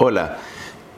Hola,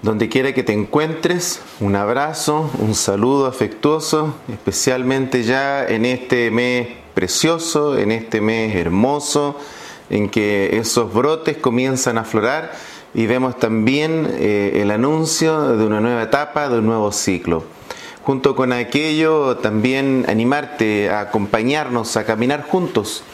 donde quiera que te encuentres, un abrazo, un saludo afectuoso, especialmente ya en este mes precioso, en este mes hermoso, en que esos brotes comienzan a aflorar y vemos también eh, el anuncio de una nueva etapa, de un nuevo ciclo. Junto con aquello, también animarte a acompañarnos, a caminar juntos.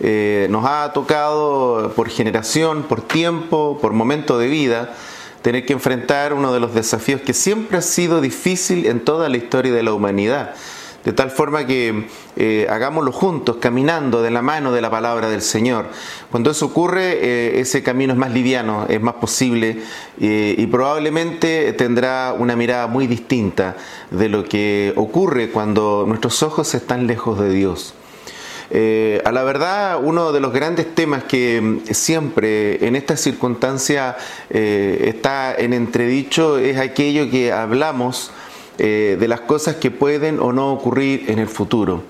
Eh, nos ha tocado por generación, por tiempo, por momento de vida, tener que enfrentar uno de los desafíos que siempre ha sido difícil en toda la historia de la humanidad. De tal forma que eh, hagámoslo juntos, caminando de la mano de la palabra del Señor. Cuando eso ocurre, eh, ese camino es más liviano, es más posible eh, y probablemente tendrá una mirada muy distinta de lo que ocurre cuando nuestros ojos están lejos de Dios. Eh, a la verdad, uno de los grandes temas que mm, siempre en esta circunstancia eh, está en entredicho es aquello que hablamos eh, de las cosas que pueden o no ocurrir en el futuro.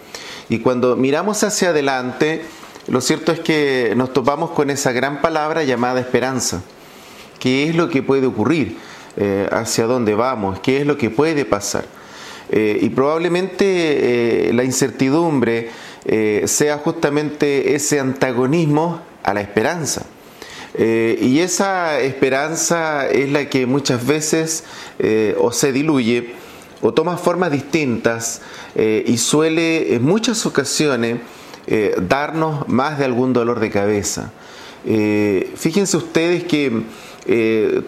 Y cuando miramos hacia adelante, lo cierto es que nos topamos con esa gran palabra llamada esperanza. ¿Qué es lo que puede ocurrir? ¿Hacia dónde vamos? ¿Qué es lo que puede pasar? y probablemente la incertidumbre, eh, sea justamente ese antagonismo a la esperanza. Eh, y esa esperanza es la que muchas veces eh, o se diluye o toma formas distintas y suele en muchas ocasiones darnos más de algún dolor de cabeza. fíjense ustedes que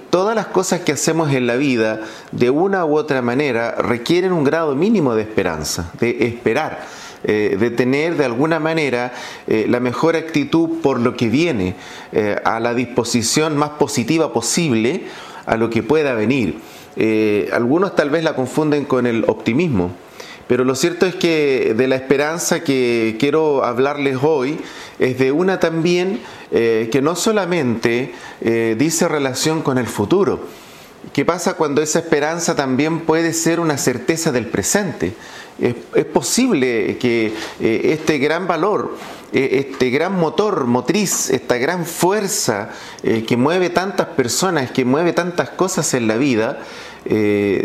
todas las cosas que hacemos en la vida, de una u otra manera, requieren un grado mínimo de esperanza, de esperar. Eh, de tener de alguna manera eh, la mejor actitud por lo que viene, eh, a la disposición más positiva posible a lo que pueda venir. algunos tal vez la confunden con el optimismo, pero lo cierto es que de la esperanza que quiero hablarles hoy es de una también que no solamente dice relación con el futuro, ¿Qué pasa cuando esa esperanza también puede ser una certeza del presente? Es, posible que eh, este gran valor, eh, este gran motor, motriz, esta gran fuerza eh, que mueve tantas personas, que mueve tantas cosas en la vida,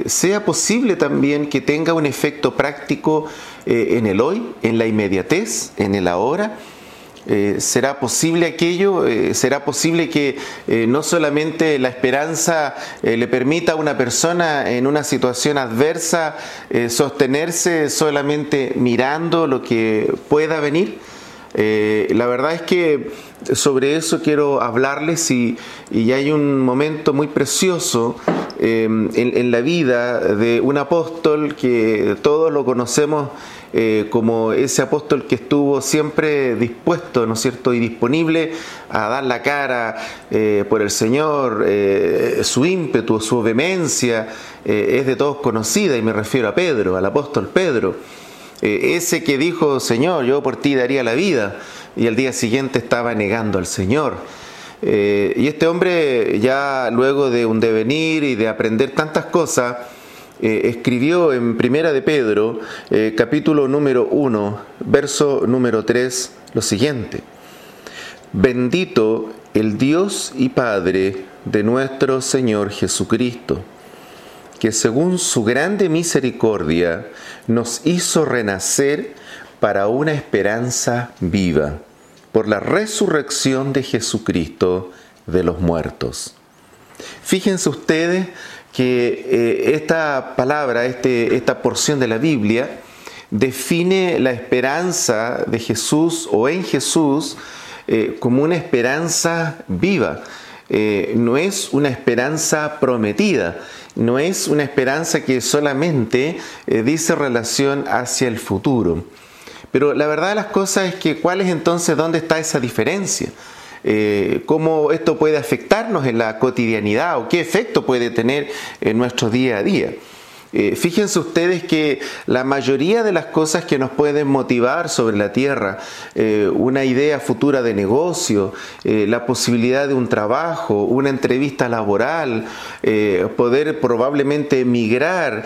sea posible también que tenga un efecto práctico en el hoy, en la inmediatez, en el ahora eh, ¿Será posible aquello? Eh, ¿Será posible que eh, no solamente la esperanza le permita a una persona en una situación adversa sostenerse solamente mirando lo que pueda venir? la verdad es que sobre eso quiero hablarles y, hay un momento muy precioso en, en la vida de un apóstol que todos lo conocemos eh, como ese apóstol que estuvo siempre dispuesto, ¿no es cierto?, y disponible a dar la cara eh, por el Señor, eh, su ímpetu, su vehemencia, es de todos conocida, y me refiero a Pedro, al apóstol Pedro, ese que dijo, Señor, yo por ti daría la vida, y al día siguiente estaba negando al Señor. Y este hombre ya luego de un devenir y de aprender tantas cosas, eh, escribió en Primera de Pedro, eh, capítulo número 1, verso número 3, lo siguiente. Bendito el Dios y Padre de nuestro Señor Jesucristo, que según su grande misericordia nos hizo renacer para una esperanza viva, por la resurrección de Jesucristo de los muertos. Fíjense ustedes que eh, esta palabra, este, esta porción de la Biblia, define la esperanza de Jesús o en Jesús eh, como una esperanza viva. Eh, no es una esperanza prometida, no es una esperanza que solamente dice relación hacia el futuro. Pero la verdad de las cosas es que cuál es entonces dónde está esa diferencia. Eh, cómo esto puede afectarnos en la cotidianidad o qué efecto puede tener en nuestro día a día. Eh, fíjense ustedes que la mayoría de las cosas que nos pueden motivar sobre la tierra, eh, una idea futura de negocio, la posibilidad de un trabajo, una entrevista laboral, poder probablemente emigrar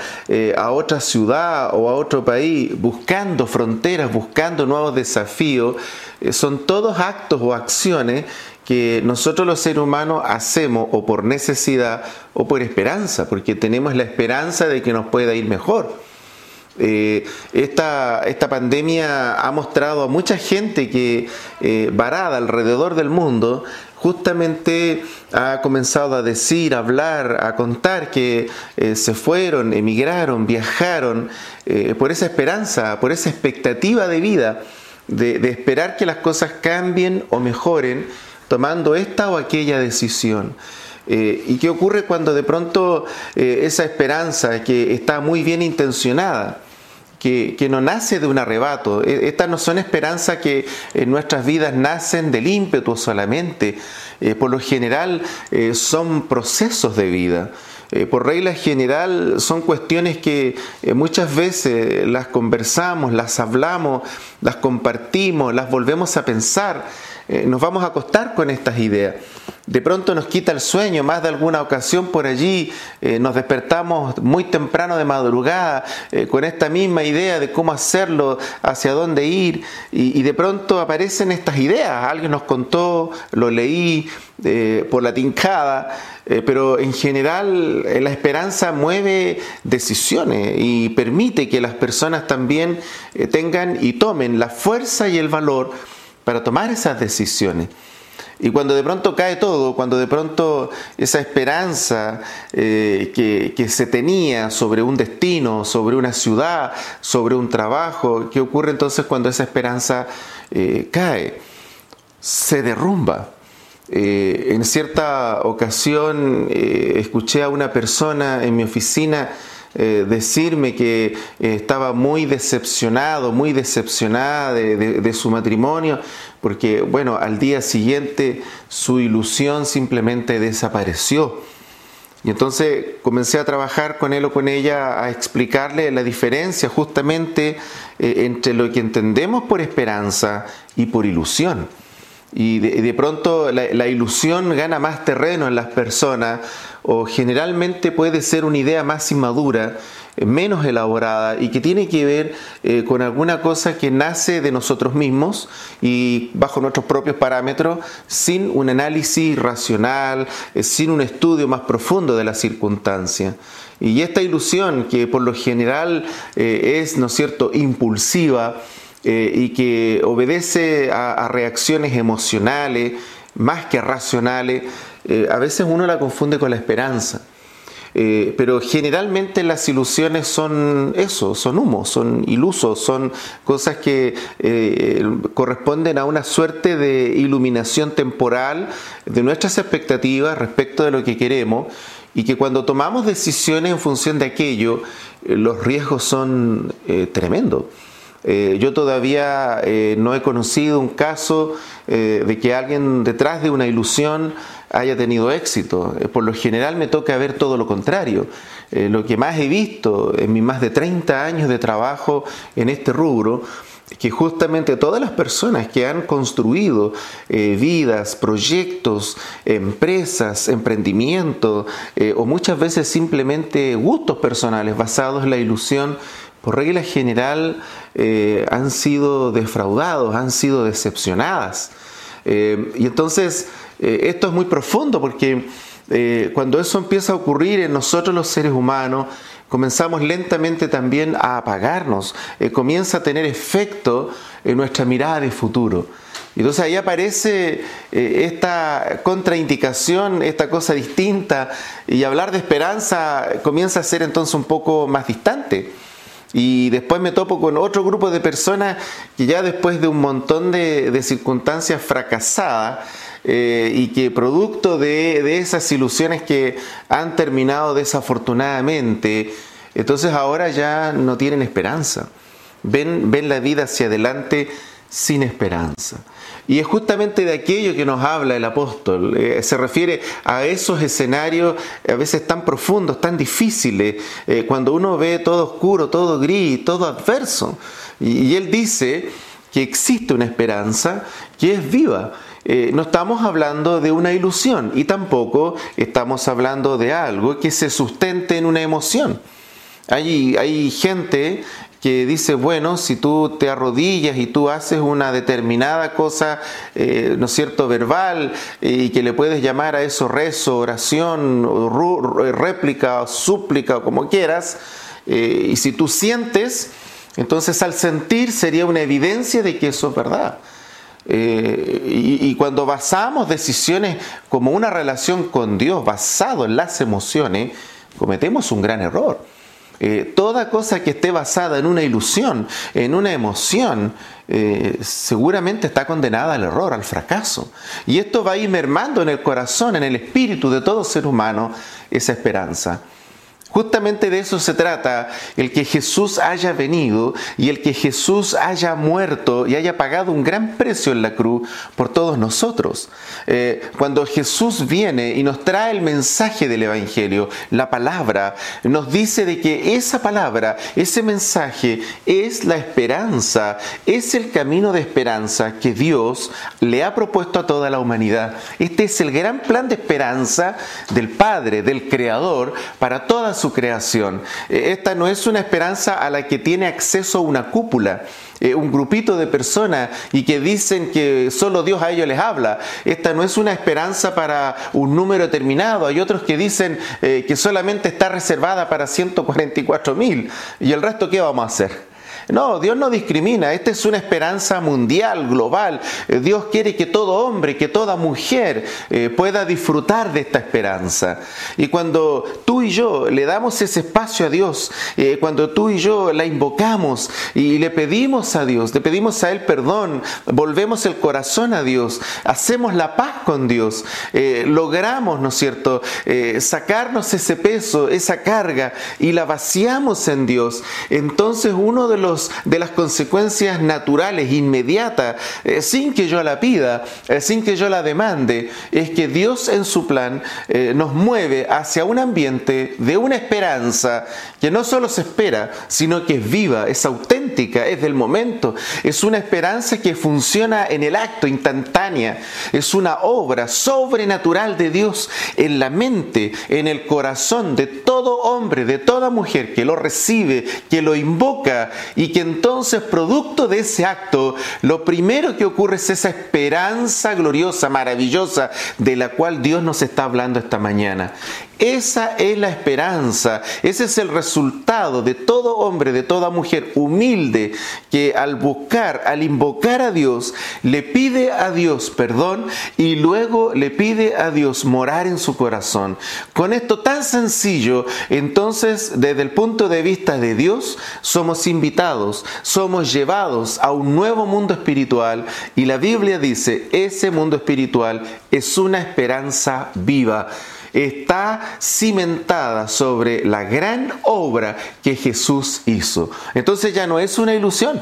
a otra ciudad o a otro país, buscando fronteras, buscando nuevos desafíos, son todos actos o acciones que nosotros los seres humanos hacemos o por necesidad o por esperanza, porque tenemos la esperanza de que nos pueda ir mejor. Eh, esta, esta, pandemia ha mostrado a mucha gente que eh, varada alrededor del mundo justamente ha comenzado a decir, a hablar, a contar que eh, se fueron, emigraron, viajaron por esa esperanza, por esa expectativa de vida, de, de esperar que las cosas cambien o mejoren tomando esta o aquella decisión. Eh, ¿Y qué ocurre cuando de pronto eh, esa esperanza que está muy bien intencionada, que, no nace de un arrebato, e, estas no son esperanzas que en nuestras vidas nacen del ímpetu solamente, eh, por lo general son procesos de vida. por regla general son cuestiones que muchas veces las conversamos, las hablamos, las compartimos, las volvemos a pensar eh, nos vamos a acostar con estas ideas. De pronto nos quita el sueño, más de alguna ocasión por allí eh, nos despertamos muy temprano de madrugada eh, con esta misma idea de cómo hacerlo, hacia dónde ir, y, de pronto aparecen estas ideas. Alguien nos contó, lo leí por la tincada, pero en general la esperanza mueve decisiones y permite que las personas también tengan y tomen la fuerza y el valor para tomar esas decisiones. Y cuando de pronto cae todo, cuando de pronto esa esperanza eh, que, se tenía sobre un destino, sobre una ciudad, sobre un trabajo, ¿qué ocurre entonces cuando esa esperanza eh, cae? Se derrumba. Eh, en cierta ocasión escuché a una persona en mi oficina eh, decirme que eh, estaba muy decepcionado, muy decepcionada de, su matrimonio, porque bueno, al día siguiente su ilusión simplemente desapareció. Y entonces comencé a trabajar con él o con ella, a explicarle la diferencia justamente eh, entre lo que entendemos por esperanza y por ilusión. Y de, pronto la, ilusión gana más terreno en las personas o generalmente puede ser una idea más inmadura, eh, menos elaborada y que tiene que ver eh, con alguna cosa que nace de nosotros mismos y bajo nuestros propios parámetros, sin un análisis racional, eh, sin un estudio más profundo de la circunstancia. Y esta ilusión que por lo general es, ¿no es cierto?, impulsiva, eh, y que obedece a, reacciones emocionales más que racionales, eh, a veces uno la confunde con la esperanza. Eh, pero generalmente las ilusiones son eso, son humo, son ilusos, son cosas que corresponden a una suerte de iluminación temporal de nuestras expectativas respecto de lo que queremos y que cuando tomamos decisiones en función de aquello, los riesgos son tremendos. Eh, yo todavía eh, no he conocido un caso eh, de que alguien detrás de una ilusión haya tenido éxito. por lo general me toca ver todo lo contrario. lo que más he visto en mis más de 30 años de trabajo en este rubro, que justamente todas las personas que han construido vidas, proyectos, empresas, emprendimientos o muchas veces simplemente gustos personales basados en la ilusión, por regla general eh, han sido defraudados, han sido decepcionadas. Eh, y entonces eh, esto es muy profundo porque cuando eso empieza a ocurrir en nosotros los seres humanos, comenzamos lentamente también a apagarnos, comienza a tener efecto en nuestra mirada de futuro. Entonces ahí aparece esta contraindicación, esta cosa distinta, y hablar de esperanza comienza a ser entonces un poco más distante. Y después me topo con otro grupo de personas que ya después de un montón de, circunstancias fracasadas eh, y que producto de, esas ilusiones que han terminado desafortunadamente, entonces ahora ya no tienen esperanza. Ven, ven la vida hacia adelante sin esperanza. Y es justamente de aquello que nos habla el apóstol. Eh, se refiere a esos escenarios a veces tan profundos, tan difíciles, eh, cuando uno ve todo oscuro, todo gris, todo adverso. Y, él dice que existe una esperanza que es viva. Eh, no estamos hablando de una ilusión y tampoco estamos hablando de algo que se sustente en una emoción. Hay, hay gente que dice, bueno, si tú te arrodillas y tú haces una determinada cosa, eh, ¿no es cierto?, verbal, y que le puedes llamar a eso rezo, oración, réplica, súplica, o como quieras, y si tú sientes, entonces al sentir sería una evidencia de que eso es verdad. Eh, y, cuando basamos decisiones como una relación con Dios basado en las emociones, cometemos un gran error. Eh, toda cosa que esté basada en una ilusión, en una emoción, eh, seguramente está condenada al error, al fracaso. Y esto va a ir mermando en el corazón, en el espíritu de todo ser humano, esa esperanza. Justamente de eso se trata, el que Jesús haya venido y el que Jesús haya muerto y haya pagado un gran precio en la cruz por todos nosotros. Eh, cuando Jesús viene y nos trae el mensaje del Evangelio, la palabra, nos dice de que esa palabra, ese mensaje es la esperanza, es el camino de esperanza que Dios le ha propuesto a toda la humanidad. Este es el gran plan de esperanza del Padre, del Creador, para toda su creación. Eh, esta no es una esperanza a la que tiene acceso una cúpula. Eh, un grupito de personas y que dicen que solo Dios a ellos les habla. Esta no es una esperanza para un número determinado. Hay otros que dicen eh, que solamente está reservada para 144 mil. ¿Y el resto qué vamos a hacer? No, Dios no discrimina, esta es una esperanza mundial, global. Eh, Dios quiere que todo hombre, que toda mujer eh, pueda disfrutar de esta esperanza. Y cuando tú y yo le damos ese espacio a Dios, eh, cuando tú y yo la invocamos y le pedimos a Dios, le pedimos a Él perdón, volvemos el corazón a Dios, hacemos la paz con Dios, logramos, ¿no es cierto?, sacarnos ese peso, esa carga y la vaciamos en Dios, entonces uno de los de las consecuencias naturales, inmediatas, eh, sin que yo la pida, eh, sin que yo la demande, es que Dios en su plan eh, nos mueve hacia un ambiente de una esperanza que no solo se espera, sino que es viva, es auténtica, es del momento, es una esperanza que funciona en el acto, instantánea, es una obra sobrenatural de Dios en la mente, en el corazón de todo hombre, de toda mujer que lo recibe, que lo invoca y que entonces producto de ese acto, lo primero que ocurre es esa esperanza gloriosa, maravillosa, de la cual Dios nos está hablando esta mañana. Esa es la esperanza, ese es el resultado de todo hombre, de toda mujer humilde que al buscar, al invocar a Dios, le pide a Dios perdón y luego le pide a Dios morar en su corazón. Con esto tan sencillo, entonces desde el punto de vista de Dios, somos invitados, somos llevados a un nuevo mundo espiritual y la Biblia dice, ese mundo espiritual es una esperanza viva está cimentada sobre la gran obra que Jesús hizo. Entonces ya no es una ilusión.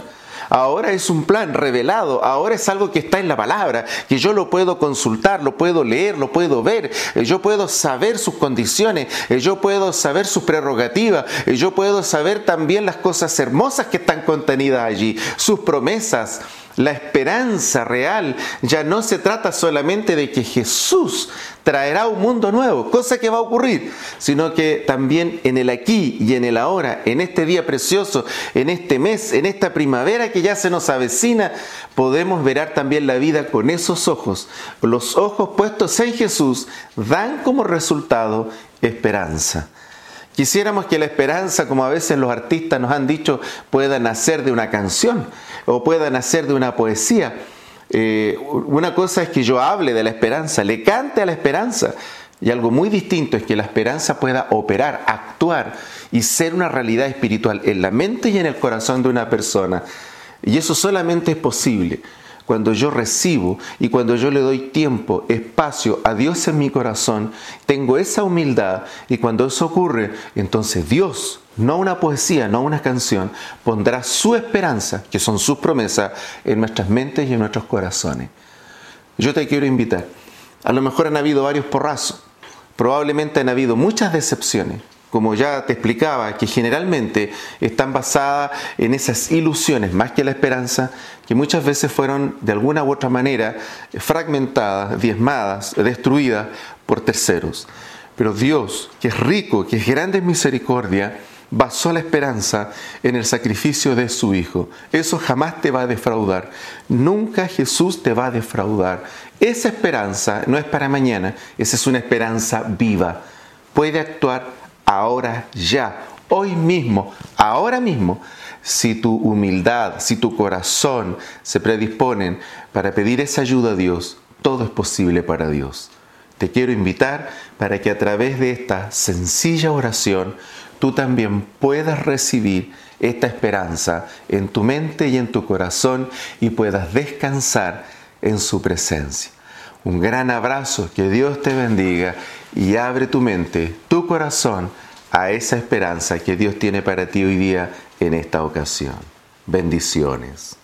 Ahora es un plan revelado, ahora es algo que está en la palabra, que yo lo puedo consultar, lo puedo leer, lo puedo ver, eh, yo puedo saber sus condiciones, eh, yo puedo saber sus prerrogativas, eh, yo puedo saber también las cosas hermosas que están contenidas allí, sus promesas. La esperanza real ya no se trata solamente de que Jesús traerá un mundo nuevo, cosa que va a ocurrir, sino que también en el aquí y en el ahora, en este día precioso, en este mes, en esta primavera que ya se nos avecina, podemos ver también la vida con esos ojos. Los ojos puestos en Jesús dan como resultado esperanza. Quisiéramos que la esperanza, como a veces los artistas nos han dicho, pueda nacer de una canción o pueda nacer de una poesía. Eh, una cosa es que yo hable de la esperanza, le cante a la esperanza. Y algo muy distinto es que la esperanza pueda operar, actuar y ser una realidad espiritual en la mente y en el corazón de una persona. Y eso solamente es posible cuando yo recibo y cuando yo le doy tiempo, espacio a Dios en mi corazón, tengo esa humildad y cuando eso ocurre, entonces Dios, no una poesía, no una canción, pondrá su esperanza, que son sus promesas, en nuestras mentes y en nuestros corazones. Yo te quiero invitar. A lo mejor han habido varios porrazos, probablemente han habido muchas decepciones, como ya te explicaba, que generalmente están basadas en esas ilusiones más que la esperanza, que muchas veces fueron de alguna u otra manera fragmentadas, diezmadas, destruidas por terceros. Pero Dios, que es rico, que es grande en misericordia, basó la esperanza en el sacrificio de su Hijo. Eso jamás te va a defraudar. Nunca Jesús te va a defraudar. Esa esperanza no es para mañana, esa es una esperanza viva. Puede actuar ahora ya, hoy mismo, ahora mismo. Si tu humildad, si tu corazón se predisponen para pedir esa ayuda a Dios, todo es posible para Dios. Te quiero invitar para que a través de esta sencilla oración tú también puedas recibir esta esperanza en tu mente y en tu corazón y puedas descansar en su presencia. Un gran abrazo, que Dios te bendiga y abre tu mente, tu corazón a esa esperanza que Dios tiene para ti hoy día en esta ocasión. Bendiciones.